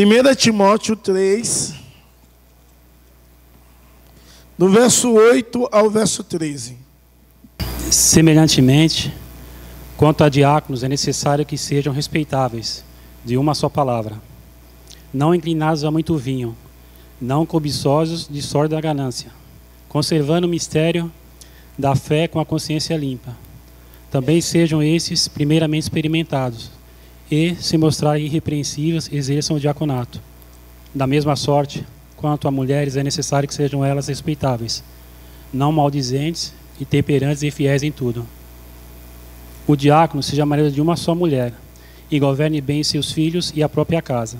1 Timóteo 3, do verso 8 ao verso 13. Semelhantemente, quanto a diáconos, é necessário que sejam respeitáveis, de uma só palavra, não inclinados a muito vinho, não cobiçosos de sorte da ganância, conservando o mistério da fé com a consciência limpa. Também sejam esses primeiramente experimentados, e, se mostrarem irrepreensíveis, exerçam o diaconato. Da mesma sorte, quanto a mulheres, é necessário que sejam elas respeitáveis, não maldizentes e temperantes e fiéis em tudo. O diácono seja marido de uma só mulher, e governe bem seus filhos e a própria casa,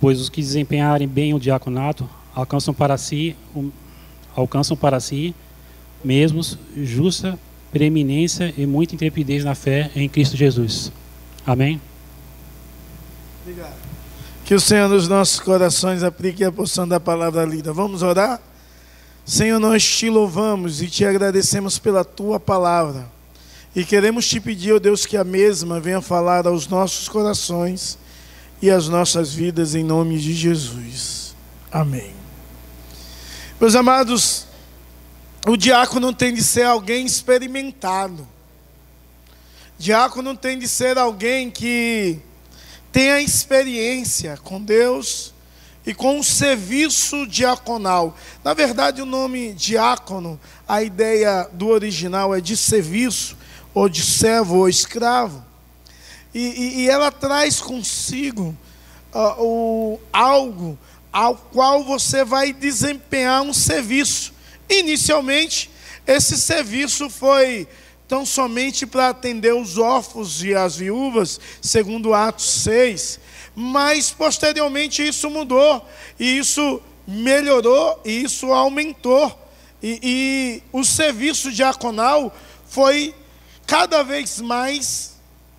pois os que desempenharem bem o diaconato alcançam para si, um, alcançam para si mesmos justa preeminência e muita intrepidez na fé em Cristo Jesus. Amém? Obrigado. Que o Senhor nos nossos corações aplique a porção da palavra lida. Vamos orar? Senhor, nós te louvamos e te agradecemos pela tua palavra. E queremos te pedir, ó oh Deus, que a mesma venha falar aos nossos corações e às nossas vidas em nome de Jesus. Amém. Meus amados, o diácono tem de ser alguém experimentado. Diácono tem de ser alguém que tenha experiência com Deus e com o serviço diaconal. Na verdade, o nome diácono, a ideia do original é de serviço, ou de servo ou escravo. E, e, e ela traz consigo uh, o, algo ao qual você vai desempenhar um serviço. Inicialmente, esse serviço foi tão somente para atender os órfãos e as viúvas, segundo Atos 6. Mas posteriormente isso mudou, e isso melhorou, e isso aumentou. E, e o serviço diaconal foi cada vez mais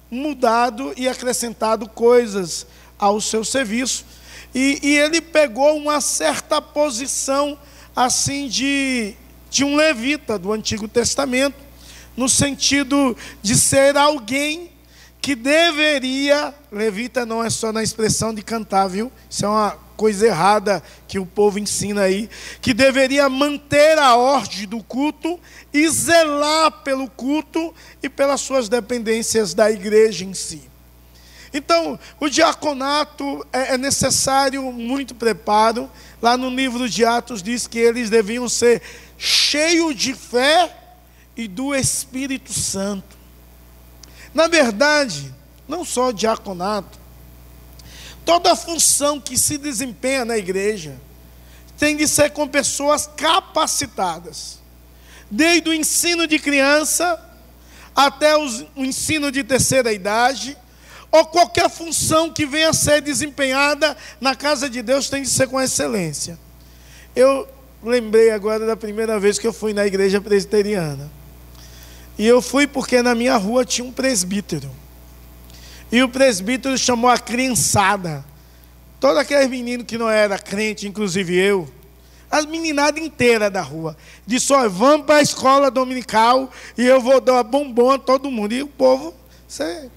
mudado e acrescentado coisas ao seu serviço. E, e ele pegou uma certa posição assim de, de um levita do Antigo Testamento no sentido de ser alguém que deveria, levita não é só na expressão de cantar, viu? Isso é uma coisa errada que o povo ensina aí, que deveria manter a ordem do culto e zelar pelo culto e pelas suas dependências da igreja em si. Então, o diaconato é, é necessário muito preparo. Lá no livro de Atos diz que eles deviam ser cheios de fé e do Espírito Santo. Na verdade, não só o diaconato, toda a função que se desempenha na igreja tem de ser com pessoas capacitadas, desde o ensino de criança até o ensino de terceira idade, ou qualquer função que venha a ser desempenhada na casa de Deus tem de ser com excelência. Eu lembrei agora da primeira vez que eu fui na igreja presbiteriana. E eu fui porque na minha rua tinha um presbítero. E o presbítero chamou a criançada. Todos aqueles meninos que não era crente, inclusive eu, as meninadas inteiras da rua. Disse: olha, vamos para a escola dominical e eu vou dar bombom a todo mundo. E o povo, você,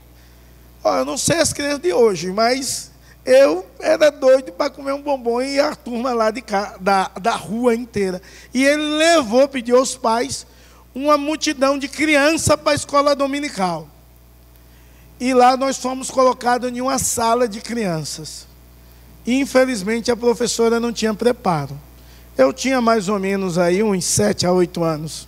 olha, eu não sei as crianças de hoje, mas eu era doido para comer um bombom e a turma lá de, da, da rua inteira. E ele levou, pediu aos pais uma multidão de crianças para a escola dominical. E lá nós fomos colocados em uma sala de crianças. Infelizmente a professora não tinha preparo. Eu tinha mais ou menos aí uns sete a oito anos.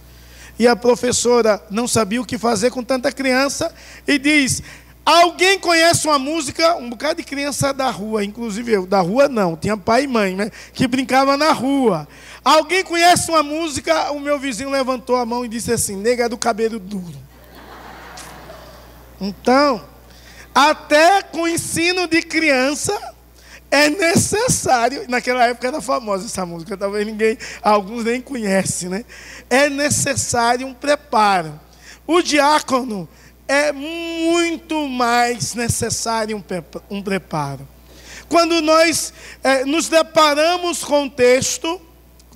E a professora não sabia o que fazer com tanta criança e diz: Alguém conhece uma música? Um bocado de criança da rua, inclusive eu. Da rua não, tinha pai e mãe, né? Que brincava na rua. Alguém conhece uma música? O meu vizinho levantou a mão e disse assim: nega do cabelo duro. Então, até com ensino de criança, é necessário, naquela época era famosa essa música, talvez ninguém, alguns nem conhecem, né? É necessário um preparo. O diácono é muito mais necessário um, preparo. Quando nós é, nos deparamos com o texto,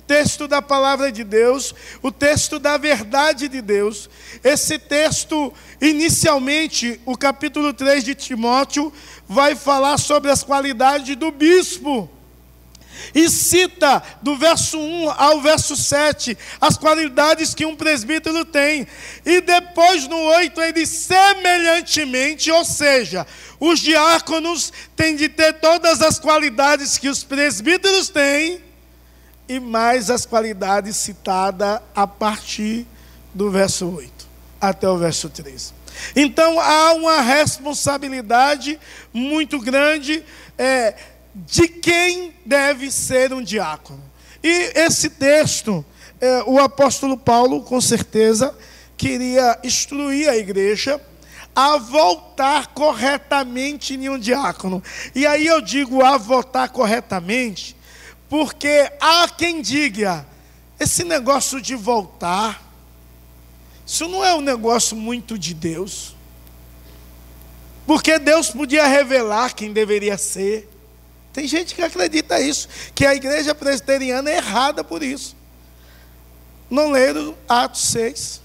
texto da palavra de Deus, o texto da verdade de Deus. Esse texto, inicialmente, o capítulo 3 de Timóteo, vai falar sobre as qualidades do bispo. E cita do verso 1 ao verso 7 as qualidades que um presbítero tem. E depois no 8 ele semelhantemente, ou seja, os diáconos têm de ter todas as qualidades que os presbíteros têm e mais as qualidades citadas a partir do verso 8 até o verso 13. Então há uma responsabilidade muito grande é, de quem deve ser um diácono. E esse texto, é, o apóstolo Paulo, com certeza, queria instruir a igreja a voltar corretamente em um diácono. E aí eu digo a votar corretamente, porque há quem diga, esse negócio de voltar, isso não é um negócio muito de Deus. Porque Deus podia revelar quem deveria ser. Tem gente que acredita isso, que a igreja presbiteriana é errada por isso. Não leram Atos 6.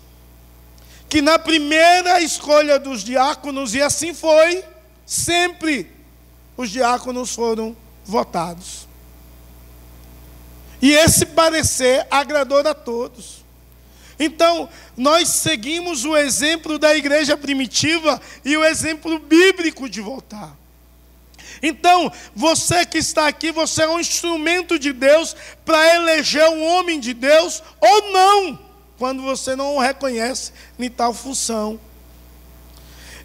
Que na primeira escolha dos diáconos, e assim foi, sempre os diáconos foram votados. E esse parecer agradou a todos. Então, nós seguimos o exemplo da igreja primitiva e o exemplo bíblico de voltar. Então, você que está aqui, você é um instrumento de Deus para eleger um homem de Deus ou não, quando você não o reconhece em tal função.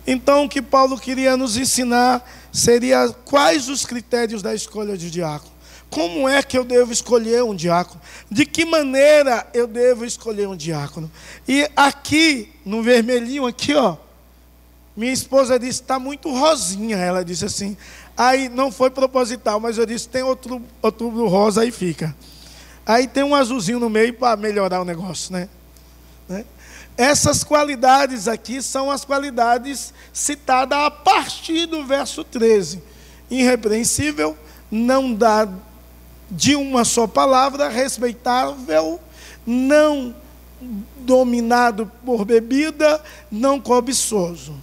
Então, o que Paulo queria nos ensinar seria quais os critérios da escolha de diácono. Como é que eu devo escolher um diácono? De que maneira eu devo escolher um diácono? E aqui, no vermelhinho, aqui, ó, minha esposa disse, está muito rosinha. Ela disse assim. Aí não foi proposital, mas eu disse, tem outro, outubro rosa, aí fica. Aí tem um azulzinho no meio para melhorar o negócio, né? né? Essas qualidades aqui são as qualidades citadas a partir do verso 13. Irrepreensível, não dá de uma só palavra, respeitável, não dominado por bebida, não cobiçoso.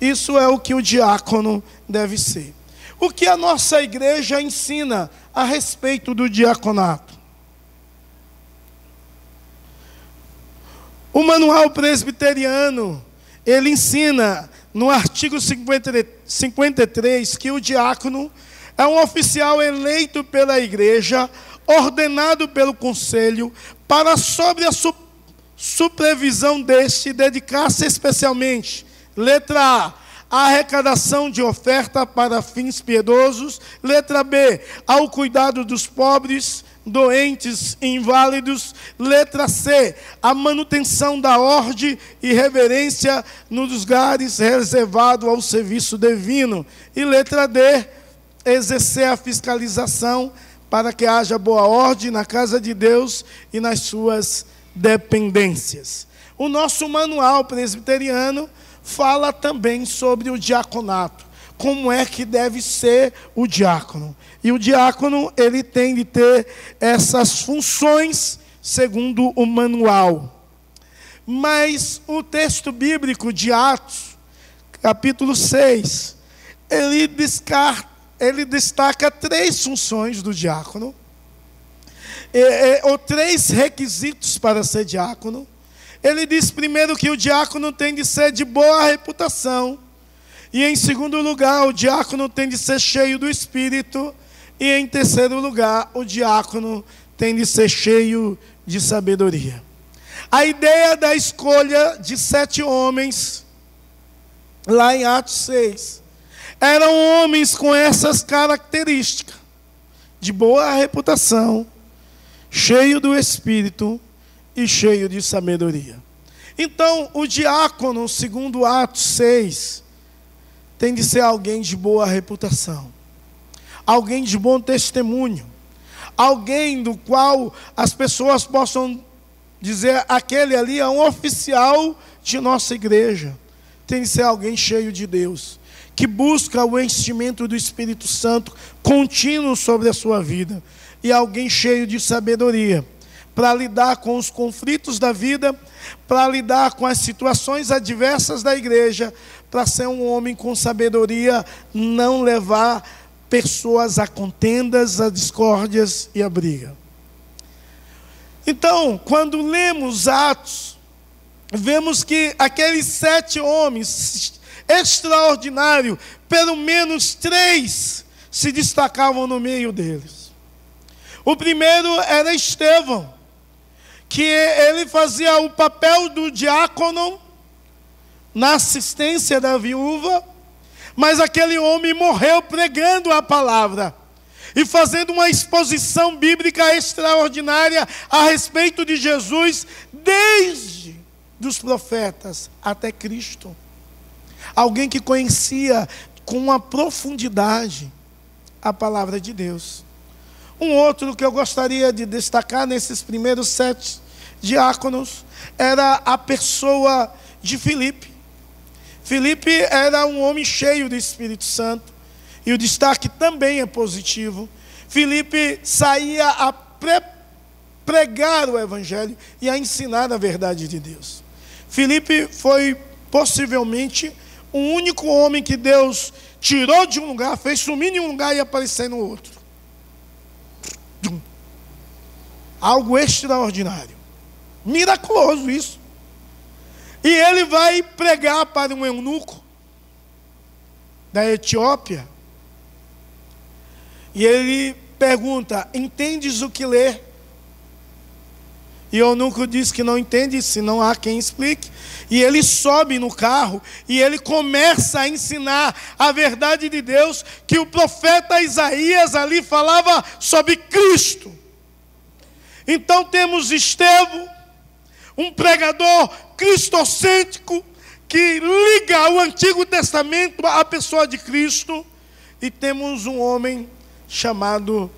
Isso é o que o diácono deve ser. O que a nossa igreja ensina a respeito do diaconato? O manual presbiteriano, ele ensina no artigo 53 que o diácono é um oficial eleito pela igreja, ordenado pelo conselho, para, sobre a su supervisão deste, dedicar-se especialmente, letra A, a arrecadação de oferta para fins piedosos, letra B, ao cuidado dos pobres, doentes e inválidos, letra C, a manutenção da ordem e reverência nos lugares reservados ao serviço divino, e letra D, exercer a fiscalização para que haja boa ordem na casa de Deus e nas suas dependências. O nosso manual presbiteriano fala também sobre o diaconato, como é que deve ser o diácono. E o diácono, ele tem de ter essas funções segundo o manual. Mas o texto bíblico de Atos, capítulo 6, ele descarta ele destaca três funções do diácono, ou três requisitos para ser diácono. Ele diz primeiro que o diácono tem de ser de boa reputação, e em segundo lugar, o diácono tem de ser cheio do espírito, e em terceiro lugar, o diácono tem de ser cheio de sabedoria. A ideia da escolha de sete homens, lá em Atos 6, eram homens com essas características, de boa reputação, cheio do espírito e cheio de sabedoria. Então, o diácono, segundo Atos 6, tem de ser alguém de boa reputação, alguém de bom testemunho, alguém do qual as pessoas possam dizer: aquele ali é um oficial de nossa igreja. Tem de ser alguém cheio de Deus que busca o enchimento do Espírito Santo contínuo sobre a sua vida, e alguém cheio de sabedoria, para lidar com os conflitos da vida, para lidar com as situações adversas da igreja, para ser um homem com sabedoria, não levar pessoas a contendas, a discórdias e a briga. Então, quando lemos Atos, vemos que aqueles sete homens extraordinários, pelo menos três se destacavam no meio deles. O primeiro era Estevão, que ele fazia o papel do diácono na assistência da viúva, mas aquele homem morreu pregando a palavra e fazendo uma exposição bíblica extraordinária a respeito de Jesus, desde dos profetas até Cristo. Alguém que conhecia com uma profundidade a palavra de Deus. Um outro que eu gostaria de destacar nesses primeiros sete diáconos era a pessoa de Filipe. Filipe era um homem cheio do Espírito Santo, e o destaque também é positivo. Filipe saía a pre pregar o Evangelho e a ensinar a verdade de Deus. Filipe foi possivelmente o único homem que Deus tirou de um lugar, fez sumir em um lugar e aparecer no outro. Algo extraordinário. Miraculoso isso. E ele vai pregar para um eunuco da Etiópia. E ele pergunta: Entendes o que lê? E eunuco diz que não entende, se não há quem explique. E ele sobe no carro e ele começa a ensinar a verdade de Deus, que o profeta Isaías ali falava sobre Cristo. Então temos Estevão, um pregador cristocêntrico que liga o Antigo Testamento à pessoa de Cristo, e temos um homem chamado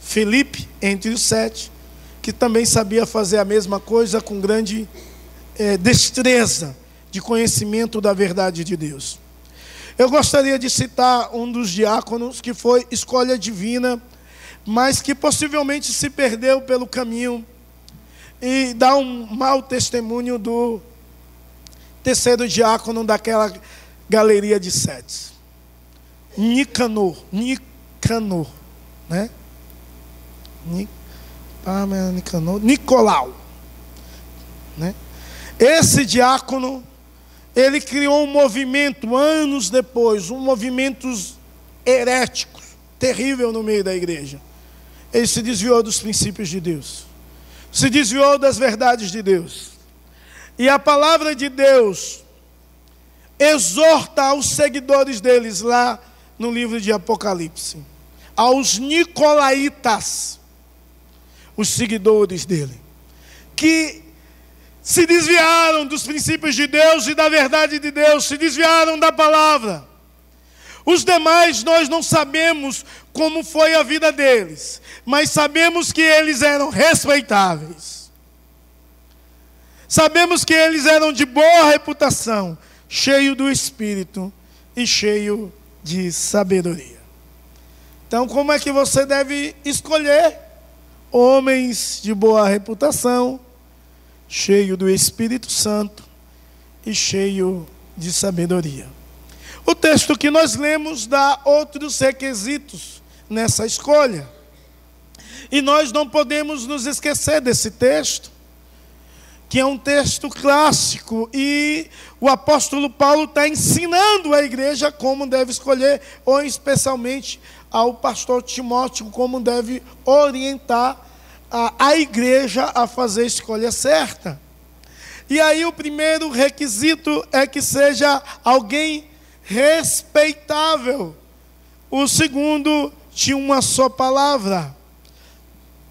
Felipe, entre os sete, que também sabia fazer a mesma coisa com grande é, destreza de conhecimento da verdade de Deus. Eu gostaria de citar um dos diáconos que foi escolha divina mas que possivelmente se perdeu pelo caminho e dá um mau testemunho do terceiro diácono daquela galeria de sete. Nicanor, Nicanor, né? Ah, Nicanor, Nicolau, né? Esse diácono, ele criou um movimento anos depois, um movimento herético, terrível no meio da igreja ele se desviou dos princípios de Deus, se desviou das verdades de Deus. E a palavra de Deus exorta aos seguidores deles lá no livro de Apocalipse, aos nicolaítas, os seguidores dele, que se desviaram dos princípios de Deus e da verdade de Deus, se desviaram da palavra. Os demais nós não sabemos como foi a vida deles, mas sabemos que eles eram respeitáveis. Sabemos que eles eram de boa reputação, cheio do espírito e cheio de sabedoria. Então, como é que você deve escolher homens de boa reputação, cheio do Espírito Santo e cheio de sabedoria? O texto que nós lemos dá outros requisitos nessa escolha. E nós não podemos nos esquecer desse texto, que é um texto clássico, e o apóstolo Paulo está ensinando a igreja como deve escolher, ou especialmente ao pastor Timóteo, como deve orientar a, a igreja a fazer a escolha certa. E aí o primeiro requisito é que seja alguém respeitável. O segundo tinha uma só palavra.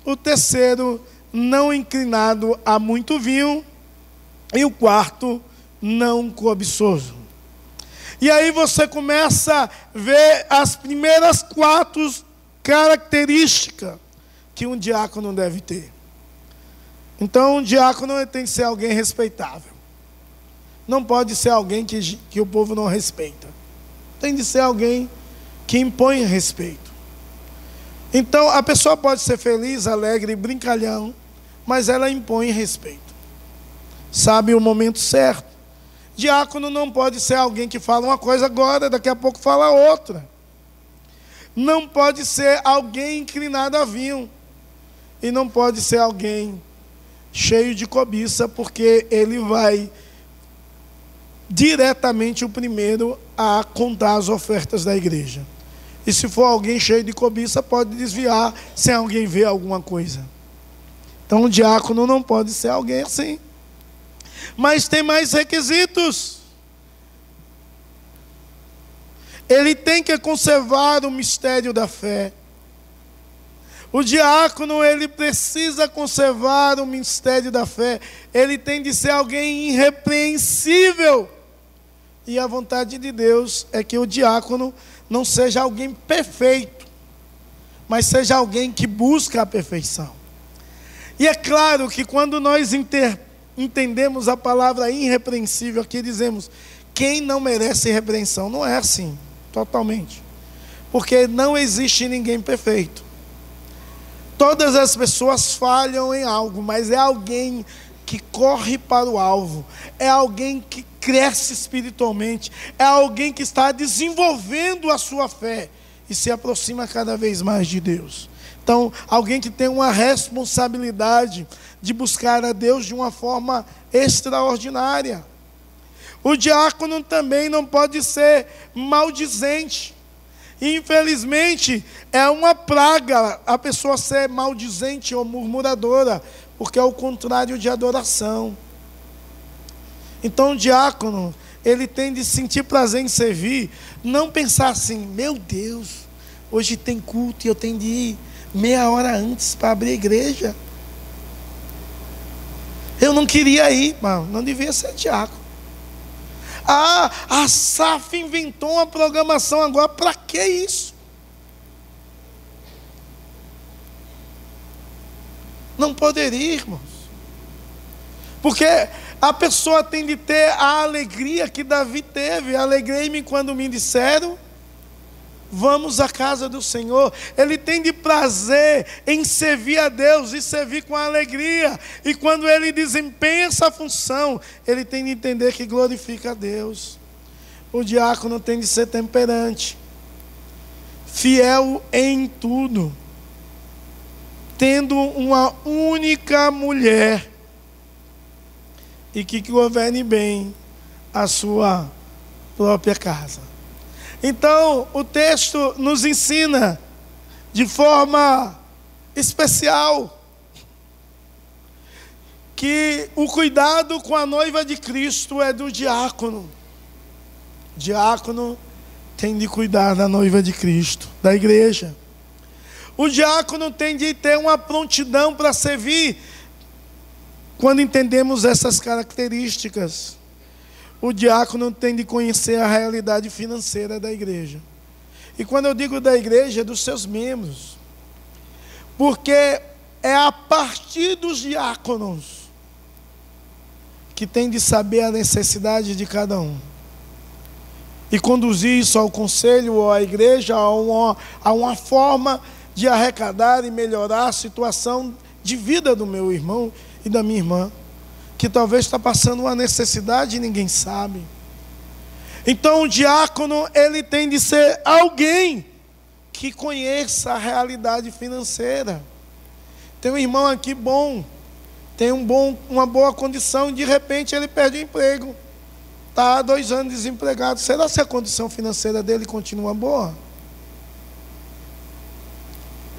O terceiro, não inclinado a muito vinho. E o quarto, não cobiçoso. E aí você começa a ver as primeiras quatro características que um diácono deve ter. Então, um diácono tem que ser alguém respeitável. Não pode ser alguém que, que o povo não respeita. Tem de ser alguém que impõe respeito. Então, a pessoa pode ser feliz, alegre, brincalhão, mas ela impõe respeito. Sabe o momento certo. Diácono não pode ser alguém que fala uma coisa agora, daqui a pouco fala outra. Não pode ser alguém inclinado a vinho. E não pode ser alguém cheio de cobiça, porque ele vai diretamente o primeiro a contar as ofertas da igreja. E se for alguém cheio de cobiça, pode desviar sem alguém ver alguma coisa. Então o diácono não pode ser alguém assim. Mas tem mais requisitos. Ele tem que conservar o mistério da fé. O diácono, ele precisa conservar o mistério da fé. Ele tem de ser alguém irrepreensível. E a vontade de Deus é que o diácono não seja alguém perfeito, mas seja alguém que busca a perfeição. E é claro que quando nós inter, entendemos a palavra irrepreensível, aqui dizemos quem não merece repreensão. Não é assim, totalmente. Porque não existe ninguém perfeito. Todas as pessoas falham em algo, mas é alguém que corre para o alvo, é alguém que cresce espiritualmente, é alguém que está desenvolvendo a sua fé e se aproxima cada vez mais de Deus. Então, alguém que tem uma responsabilidade de buscar a Deus de uma forma extraordinária. O diácono também não pode ser maldizente. Infelizmente, é uma praga a pessoa ser maldizente ou murmuradora, porque é o contrário de adoração. Então o diácono, ele tem de sentir prazer em servir, não pensar assim, meu Deus, hoje tem culto e eu tenho de ir meia hora antes para abrir a igreja. Eu não queria ir, irmão, não devia ser diácono. Ah, a SAF inventou uma programação agora, para que isso? Não poderia, irmãos. Porque a pessoa tem de ter a alegria que Davi teve. Alegrei-me quando me disseram: Vamos à casa do Senhor. Ele tem de prazer em servir a Deus e servir com alegria. E quando ele desempenha essa função, ele tem de entender que glorifica a Deus. O diácono tem de ser temperante, fiel em tudo, tendo uma única mulher e que governe bem a sua própria casa. Então, o texto nos ensina de forma especial que o cuidado com a noiva de Cristo é do diácono. Diácono tem de cuidar da noiva de Cristo, da igreja. O diácono tem de ter uma prontidão para servir quando entendemos essas características, o diácono tem de conhecer a realidade financeira da igreja. E quando eu digo da igreja, é dos seus membros. Porque é a partir dos diáconos que tem de saber a necessidade de cada um. E conduzir isso ao conselho ou à igreja, a uma, a uma forma de arrecadar e melhorar a situação de vida do meu irmão e da minha irmã, que talvez está passando uma necessidade e ninguém sabe. Então o diácono, ele tem de ser alguém que conheça a realidade financeira. Tem um irmão aqui bom, tem um bom, uma boa condição, de repente ele perde o emprego. Está há dois anos desempregado. Será que a condição financeira dele continua boa?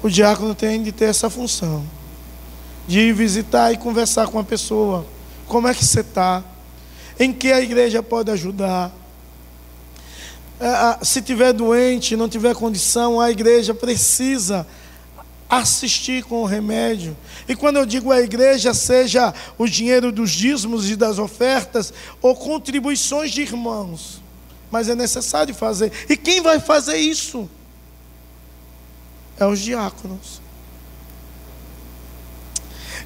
O diácono tem de ter essa função de ir visitar e conversar com a pessoa. Como é que você está? Em que a igreja pode ajudar? É, se tiver doente, não tiver condição, a igreja precisa assistir com o remédio. E quando eu digo a igreja, seja o dinheiro dos dízimos e das ofertas, ou contribuições de irmãos. Mas é necessário fazer. E quem vai fazer isso? É os diáconos.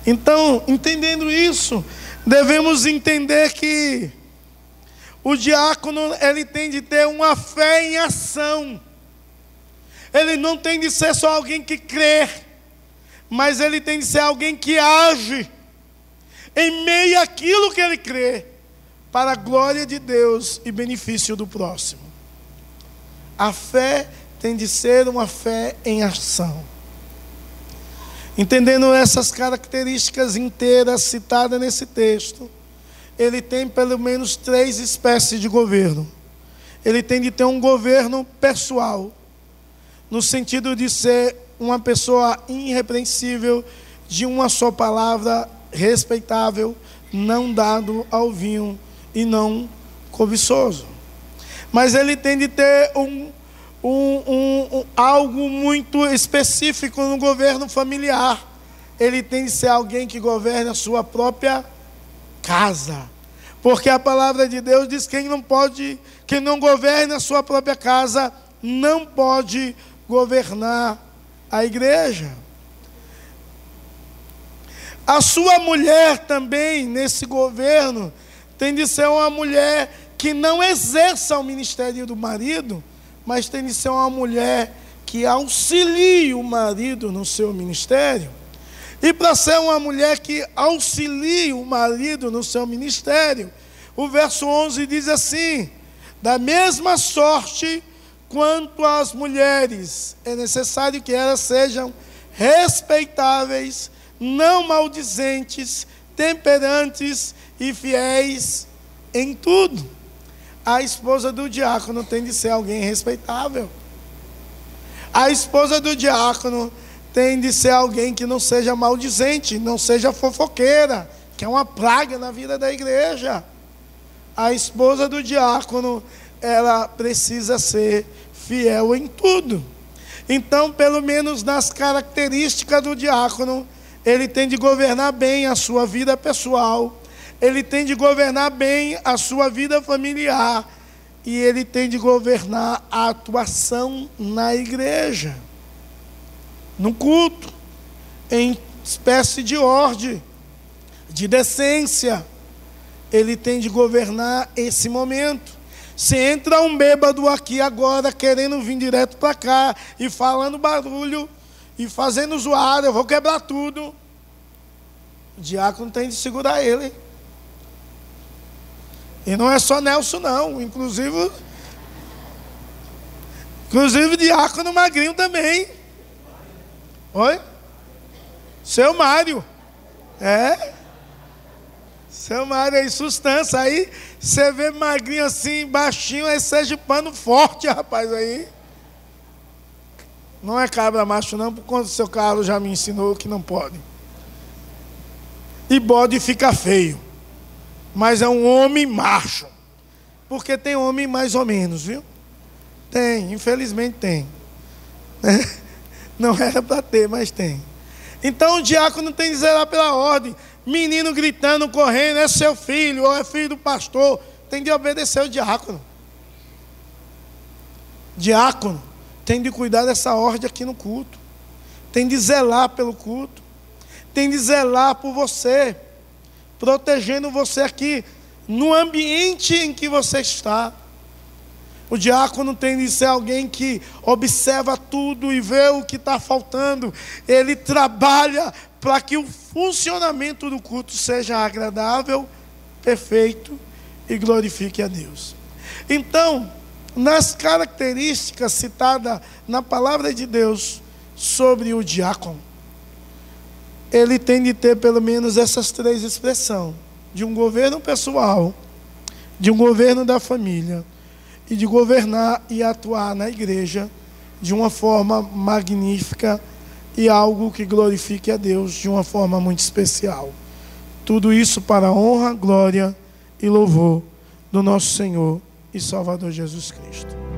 Então, entendendo isso, devemos entender que o diácono ele tem de ter uma fé em ação. Ele não tem de ser só alguém que crê, mas ele tem de ser alguém que age em meio àquilo que ele crê, para a glória de Deus e benefício do próximo. A fé tem de ser uma fé em ação. Entendendo essas características inteiras citadas nesse texto, ele tem pelo menos três espécies de governo. Ele tem de ter um governo pessoal, no sentido de ser uma pessoa irrepreensível, de uma só palavra, respeitável, não dado ao vinho e não cobiçoso. Mas ele tem de ter um, um, um, um, algo muito específico no governo familiar. Ele tem de ser alguém que governe a sua própria casa. Porque a palavra de Deus diz que quem não pode, quem não governa a sua própria casa, não pode governar a igreja. A sua mulher também, nesse governo, tem de ser uma mulher que não exerça o ministério do marido, mas tem de ser uma mulher que auxilie o marido no seu ministério. E para ser uma mulher que auxilie o marido no seu ministério, o verso 11 diz assim: da mesma sorte quanto às mulheres, é necessário que elas sejam respeitáveis, não maldizentes, temperantes e fiéis em tudo. A esposa do diácono tem de ser alguém respeitável. A esposa do diácono tem de ser alguém que não seja maldizente, não seja fofoqueira, que é uma praga na vida da igreja. A esposa do diácono, ela precisa ser fiel em tudo. Então, pelo menos nas características do diácono, ele tem de governar bem a sua vida pessoal, ele tem de governar bem a sua vida familiar e ele tem de governar a atuação na igreja, no culto, em espécie de ordem, de decência. Ele tem de governar esse momento. Se entra um bêbado aqui agora querendo vir direto para cá e falando barulho e fazendo zoada, eu vou quebrar tudo. O diácono tem de segurar ele. E não é só Nelson, não. Inclusive, inclusive diácono magrinho também. Oi? Seu Mário. É. Seu Mário aí, sustância. Aí você vê magrinho assim, baixinho, aí seja pano forte, rapaz, aí. Não é cabra macho, não, por conta seu Carlos já me ensinou que não pode. E bode fica feio mas é um homem macho. Porque tem homem mais ou menos, viu? Tem, infelizmente tem. Não era para ter, mas tem. Então o diácono tem que zelar pela ordem. Menino gritando, correndo, é seu filho, ou é filho do pastor. Tem de obedecer o diácono. Diácono tem de cuidar dessa ordem aqui no culto. Tem de zelar pelo culto. Tem de zelar por você protegendo você aqui, no ambiente em que você está. O diácono tem de ser alguém que observa tudo e vê o que está faltando. Ele trabalha para que o funcionamento do culto seja agradável, perfeito e glorifique a Deus. Então, nas características citadas na palavra de Deus sobre o diácono, ele tem de ter pelo menos essas três expressões: de um governo pessoal, de um governo da família e de governar e atuar na igreja de uma forma magnífica e algo que glorifique a Deus de uma forma muito especial. Tudo isso para a honra, glória e louvor do nosso Senhor e Salvador Jesus Cristo.